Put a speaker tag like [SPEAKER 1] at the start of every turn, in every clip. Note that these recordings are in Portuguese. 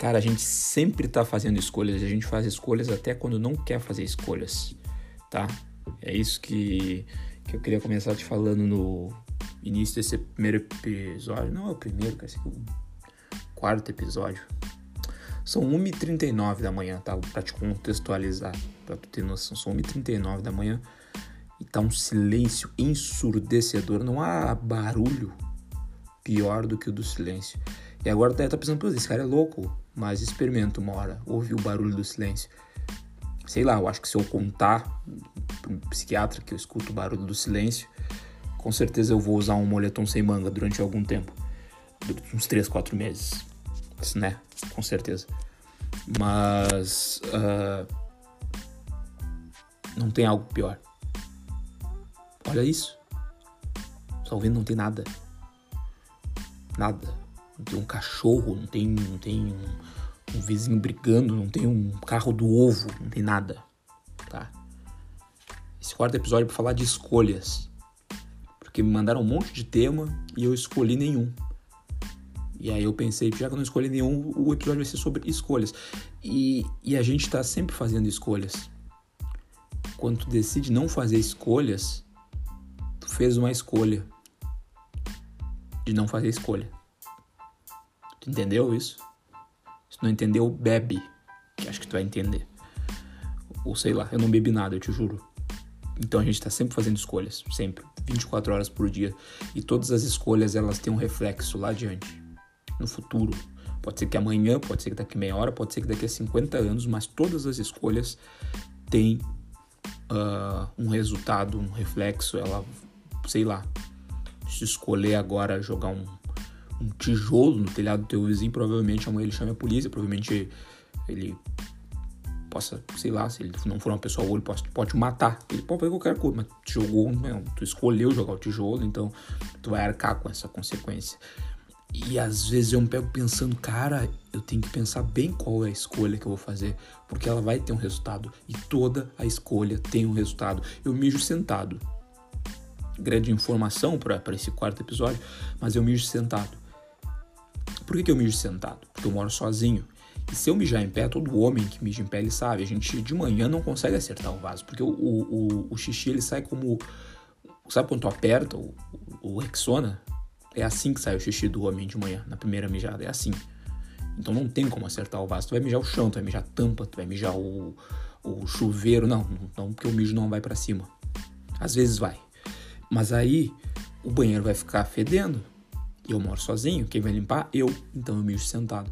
[SPEAKER 1] Cara, a gente sempre tá fazendo escolhas. A gente faz escolhas até quando não quer fazer escolhas, tá? É isso que, que eu queria começar te falando no início desse primeiro episódio. Não é o primeiro, cara, é o quarto episódio. São 1h39 da manhã, tá? Pra te contextualizar, pra tu ter noção. São 1h39 da manhã e tá um silêncio ensurdecedor. Não há barulho pior do que o do silêncio. E agora tá pensando, pô, esse cara é louco, mas experimenta uma hora, ouve o barulho do silêncio. Sei lá, eu acho que se eu contar para um psiquiatra que eu escuto o barulho do silêncio, com certeza eu vou usar um moletom sem manga durante algum tempo. Durante uns 3, 4 meses. Isso, né? Com certeza. Mas. Uh, não tem algo pior. Olha isso. Só ouvindo, não tem nada. Nada. Não tem um cachorro, não tem, não tem um, um vizinho brigando, não tem um carro do ovo, não tem nada. Tá? Esse quarto episódio é pra falar de escolhas. Porque me mandaram um monte de tema e eu escolhi nenhum. E aí eu pensei, já que eu não escolhi nenhum, o episódio vai ser sobre escolhas. E, e a gente tá sempre fazendo escolhas. Quando tu decide não fazer escolhas, tu fez uma escolha de não fazer escolha. Tu entendeu isso? Se não entendeu, bebe, que acho que tu vai entender. Ou sei lá, eu não bebi nada, eu te juro. Então a gente está sempre fazendo escolhas, sempre, 24 horas por dia. E todas as escolhas elas têm um reflexo lá adiante, no futuro. Pode ser que amanhã, pode ser que daqui meia hora, pode ser que daqui a 50 anos, mas todas as escolhas têm uh, um resultado, um reflexo. Ela, sei lá, se escolher agora jogar um, um tijolo no telhado do teu vizinho, provavelmente amanhã ele chame a polícia, provavelmente ele possa, sei lá, se ele não for uma pessoa boa, ele pode, pode matar. Ele pode fazer qualquer coisa, mas tu jogou, não, tu escolheu jogar o tijolo, então tu vai arcar com essa consequência. E às vezes eu me pego pensando, cara, eu tenho que pensar bem qual é a escolha que eu vou fazer, porque ela vai ter um resultado. E toda a escolha tem um resultado. Eu mijo sentado. Grande informação para esse quarto episódio, mas eu mijo sentado. Por que, que eu mijo sentado? Porque eu moro sozinho. E se eu mijar em pé, todo homem que mija em pé, ele sabe, a gente de manhã não consegue acertar o vaso, porque o, o, o xixi ele sai como. Sabe quando tu aperta o, o, o Rexona? É assim que sai o xixi do homem de manhã, na primeira mijada, é assim. Então não tem como acertar o vaso. Tu vai mijar o chão, tu vai mijar a tampa, tu vai mijar o, o chuveiro. Não, não, porque o mijo não vai para cima. Às vezes vai. Mas aí o banheiro vai ficar fedendo eu moro sozinho, quem vai limpar? Eu. Então eu mijo sentado.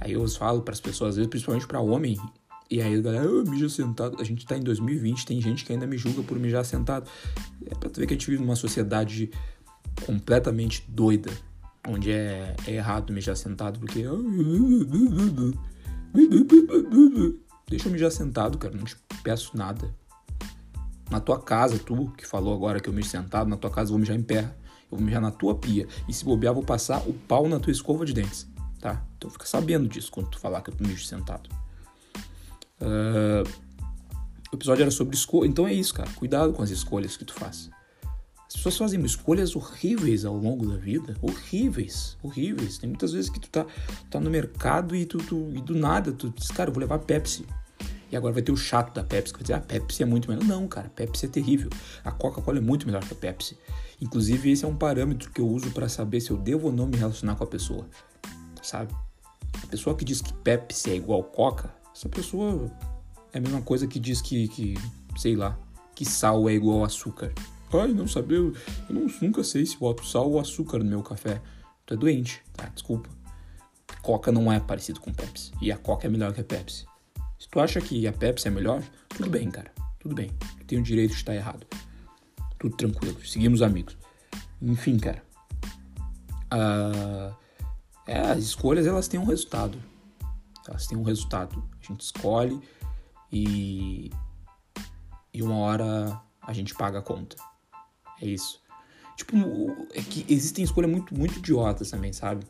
[SPEAKER 1] Aí eu falo para as pessoas, às vezes, principalmente para homem, e aí a galera, eu mijo sentado. A gente tá em 2020, tem gente que ainda me julga por mijar sentado. É pra tu ver que a gente vive numa sociedade completamente doida, onde é, é errado mijar sentado, porque. Deixa eu mijar sentado, cara, não te peço nada. Na tua casa, tu que falou agora que eu mijo sentado, na tua casa eu vou mijar em pé. Eu vou mijar na tua pia. E se bobear, vou passar o pau na tua escova de dentes. Tá? Então fica sabendo disso quando tu falar que eu mijo sentado. Uh, o episódio era sobre escolha. Então é isso, cara. Cuidado com as escolhas que tu faz. As pessoas fazem escolhas horríveis ao longo da vida. Horríveis, horríveis. Tem muitas vezes que tu tá, tá no mercado e, tu, tu, e do nada tu diz, cara, eu vou levar Pepsi. E agora vai ter o chato da Pepsi que vai dizer, ah, Pepsi é muito melhor. Não, cara, Pepsi é terrível. A Coca-Cola é muito melhor que a Pepsi. Inclusive, esse é um parâmetro que eu uso para saber se eu devo ou não me relacionar com a pessoa. Sabe? A pessoa que diz que Pepsi é igual Coca, essa pessoa é a mesma coisa que diz que, que sei lá, que sal é igual açúcar. Ai, não sabia, eu não, nunca sei se boto sal ou açúcar no meu café. Tu é doente, tá? Desculpa. Coca não é parecido com Pepsi. E a Coca é melhor que a Pepsi. Se tu acha que a Pepsi é melhor, tudo bem, cara. Tudo bem. Tu tem o direito de estar errado tudo tranquilo, seguimos amigos. Enfim, cara. Uh, é, as escolhas elas têm um resultado. Elas têm um resultado. A gente escolhe e, e uma hora a gente paga a conta. É isso. Tipo, é que existem escolhas muito, muito idiotas também, sabe?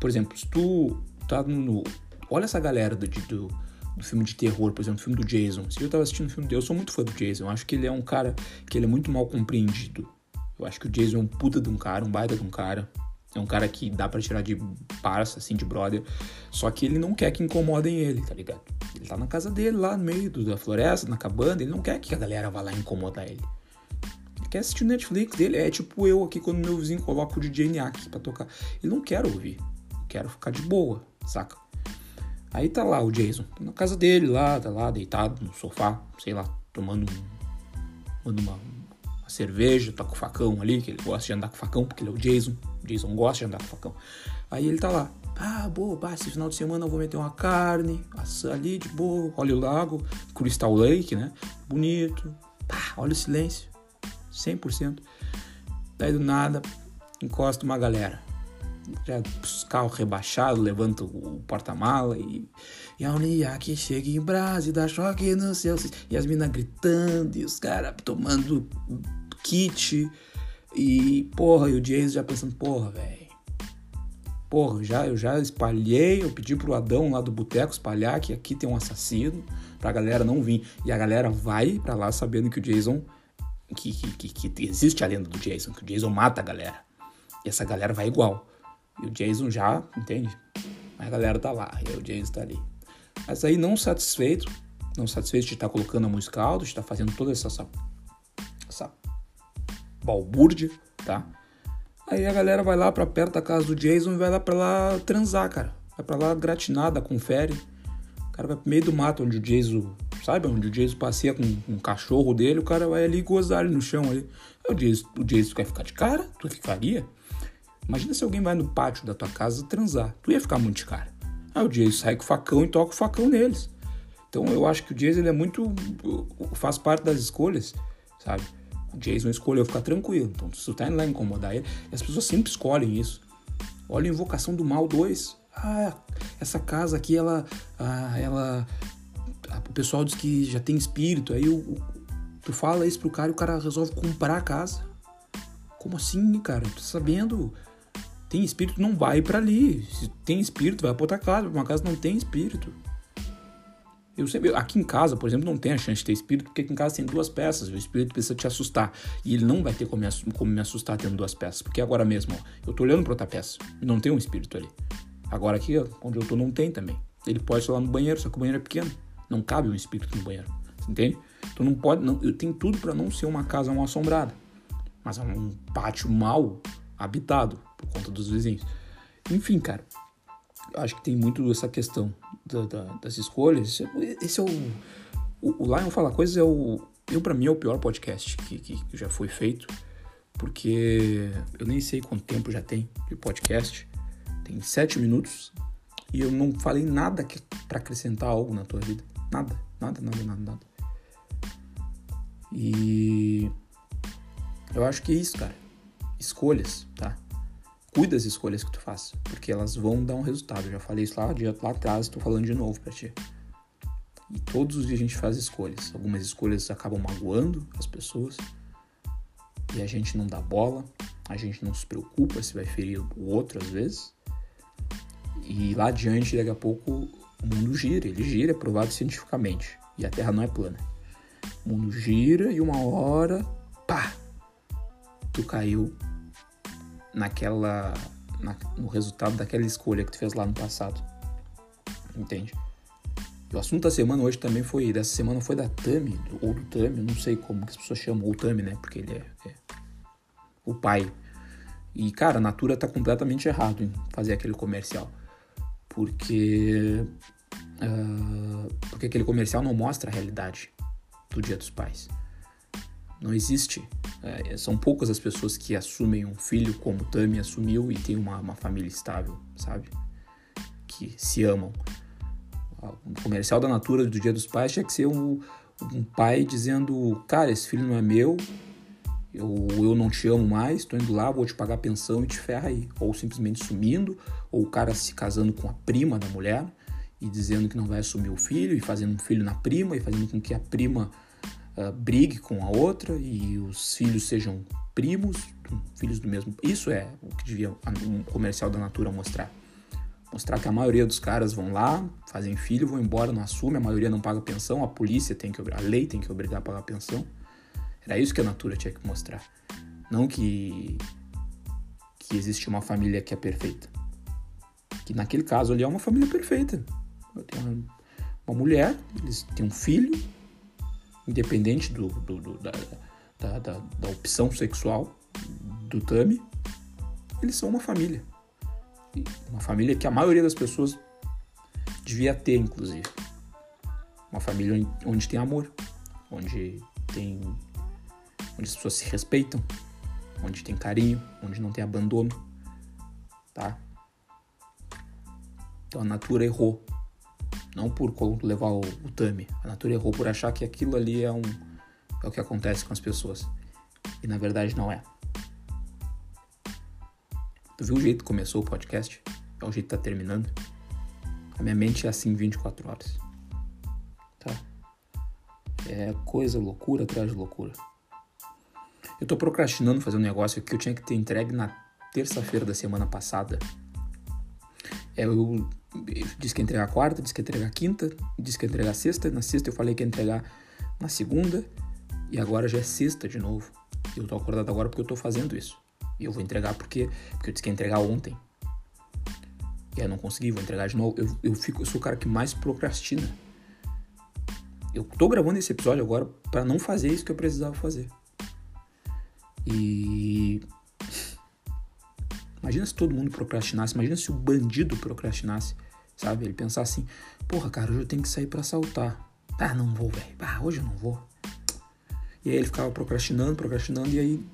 [SPEAKER 1] Por exemplo, se tu tá no. Olha essa galera do, do do filme de terror, por exemplo, o filme do Jason. Se eu tava assistindo o filme dele, eu sou muito fã do Jason. Eu acho que ele é um cara que ele é muito mal compreendido. Eu acho que o Jason é um puta de um cara, um baita de um cara. É um cara que dá para tirar de parça, assim, de brother. Só que ele não quer que incomodem ele, tá ligado? Ele tá na casa dele, lá no meio da floresta, na cabana. Ele não quer que a galera vá lá incomodar ele. Ele quer assistir o Netflix dele. É tipo eu aqui quando meu vizinho coloca o DJ Niak pra tocar. Ele não quer ouvir. Quero ficar de boa, saca? Aí tá lá o Jason, tá na casa dele lá, tá lá deitado no sofá, sei lá, tomando, uma, uma cerveja, tá com o facão ali, que ele gosta de andar com o facão, porque ele é o Jason. O Jason gosta de andar com o facão. Aí ele tá lá, ah, boa, bah, esse final de semana eu vou meter uma carne, ali de boa, olha o lago, Crystal Lake, né? Bonito, pá, olha o silêncio, 100%. Daí do nada, encosta uma galera já os carros rebaixados, levanta o porta-mala e, e a Unia que chega em Brás e dá choque no céu. E as minas gritando e os caras tomando kit. E porra, e o Jason já pensando, porra, velho. Porra, já, eu já espalhei, eu pedi pro Adão lá do boteco espalhar que aqui tem um assassino, pra galera não vir. E a galera vai pra lá sabendo que o Jason. Que, que, que, que existe a lenda do Jason, que o Jason mata a galera. E essa galera vai igual. E o Jason já, entende? A galera tá lá, e o Jason tá ali. Mas aí não satisfeito, não satisfeito de estar tá colocando a música alta, de estar tá fazendo toda essa, essa, essa balbúrdia, tá? Aí a galera vai lá pra perto da casa do Jason e vai lá pra lá transar, cara. Vai pra lá gratinada, confere. O cara vai pro meio do mato onde o Jason, sabe? Onde o Jason passeia com, com o cachorro dele, o cara vai ali gozar ali no chão. Aí o Jason, o Jason quer ficar de cara? Tu ficaria? Imagina se alguém vai no pátio da tua casa transar. Tu ia ficar muito de cara. Aí o Jason sai com o facão e toca o facão neles. Então eu acho que o Jason ele é muito. faz parte das escolhas, sabe? O Jason escolheu ficar tranquilo. Então, se tu tá indo lá incomodar ele, as pessoas sempre escolhem isso. Olha a Invocação do Mal 2. Ah, essa casa aqui, ela. Ah, ela. O pessoal diz que já tem espírito. Aí o, o, tu fala isso pro cara e o cara resolve comprar a casa. Como assim, cara? Tu tá sabendo? Tem espírito, não vai para ali. Se tem espírito, vai pra outra casa. Uma casa não tem espírito. Eu sempre, aqui em casa, por exemplo, não tem a chance de ter espírito, porque aqui em casa tem duas peças. O espírito precisa te assustar. E ele não vai ter como me, como me assustar tendo duas peças. Porque agora mesmo, ó, eu tô olhando pra outra peça não tem um espírito ali. Agora aqui, onde eu tô, não tem também. Ele pode estar lá no banheiro, só que o banheiro é pequeno. Não cabe um espírito no banheiro. Entende? Então não pode. Não, eu tenho tudo para não ser uma casa mal assombrada. Mas é um pátio mal habitado por conta dos vizinhos. Enfim, cara, acho que tem muito essa questão da, da, das escolhas. Esse é o. O, o Lion Fala Coisas é o. Eu, para mim, é o pior podcast que, que, que já foi feito. Porque eu nem sei quanto tempo já tem de podcast. Tem sete minutos. E eu não falei nada para acrescentar algo na tua vida. Nada, nada, nada, nada, nada. E eu acho que é isso, cara. Escolhas, tá? Cuida das escolhas que tu faz, porque elas vão dar um resultado. Eu já falei isso lá, lá atrás, estou falando de novo para ti. E todos os dias a gente faz escolhas. Algumas escolhas acabam magoando as pessoas e a gente não dá bola, a gente não se preocupa se vai ferir o outro às vezes. E lá adiante, daqui a pouco, o mundo gira. Ele gira, é provado cientificamente. E a Terra não é plana. O mundo gira e uma hora, pá, tu caiu naquela na, no resultado daquela escolha que tu fez lá no passado. Entende? E o assunto da semana hoje também foi, dessa semana foi da Tami, ou do Tami, não sei como que as pessoas chamam, ou Tami, né? Porque ele é, é, o pai. E, cara, a Natura tá completamente errado em fazer aquele comercial. Porque. Uh, porque aquele comercial não mostra a realidade do Dia dos Pais. Não existe. É, são poucas as pessoas que assumem um filho como Tami assumiu e tem uma, uma família estável, sabe? Que se amam. O comercial da Natura do Dia dos Pais tinha que ser um, um pai dizendo: Cara, esse filho não é meu, eu, eu não te amo mais, tô indo lá, vou te pagar pensão e te ferra aí. Ou simplesmente sumindo, ou o cara se casando com a prima da mulher e dizendo que não vai assumir o filho e fazendo um filho na prima e fazendo com que a prima uh, brigue com a outra e os filhos sejam primos, filhos do mesmo. Isso é o que devia um comercial da Natura mostrar. Mostrar que a maioria dos caras vão lá, fazem filho, vão embora, não assumem, a maioria não paga pensão, a polícia tem que a lei tem que obrigar a pagar pensão. Era isso que a Natura tinha que mostrar. Não que, que existe uma família que é perfeita. Que naquele caso ali é uma família perfeita. Eu tenho uma, uma mulher, eles têm um filho, independente do, do, do da, da, da, da opção sexual do Tami, eles são uma família. Uma família que a maioria das pessoas devia ter, inclusive. Uma família onde tem amor, onde tem. onde as pessoas se respeitam, onde tem carinho, onde não tem abandono, tá? Então a Natura errou. Não por levar o, o Tami. A Natura errou por achar que aquilo ali é um. é o que acontece com as pessoas. E na verdade não é. Tu viu o jeito que começou o podcast? É o jeito que tá terminando? A minha mente é assim 24 horas. Tá? É coisa, loucura atrás de loucura. Eu tô procrastinando fazer um negócio que eu tinha que ter entregue na terça-feira da semana passada. É, eu disse que ia entregar quarta, disse que ia entregar quinta, disse que ia entregar sexta. Na sexta eu falei que ia entregar na segunda. E agora já é sexta de novo. Eu tô acordado agora porque eu tô fazendo isso. E eu vou entregar porque, porque eu disse que ia entregar ontem. E aí eu não consegui, vou entregar de novo. Eu, eu, fico, eu sou o cara que mais procrastina. Eu tô gravando esse episódio agora para não fazer isso que eu precisava fazer. E. Imagina se todo mundo procrastinasse, imagina se o bandido procrastinasse, sabe? Ele pensar assim: porra, cara, hoje eu tenho que sair para assaltar. Ah, não vou, velho. Ah, hoje eu não vou. E aí ele ficava procrastinando, procrastinando, e aí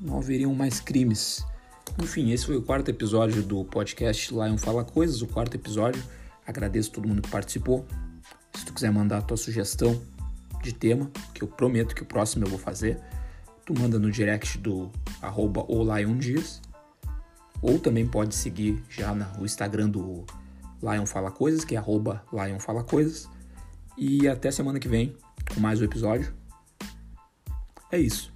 [SPEAKER 1] não haveriam mais crimes. Enfim, esse foi o quarto episódio do podcast Lion Fala Coisas, o quarto episódio. Agradeço todo mundo que participou. Se tu quiser mandar a tua sugestão de tema, que eu prometo que o próximo eu vou fazer, tu manda no direct do arroba Dias. Ou também pode seguir já no Instagram do Lion Fala Coisas, que é arroba Lion Fala Coisas. E até semana que vem com mais um episódio. É isso.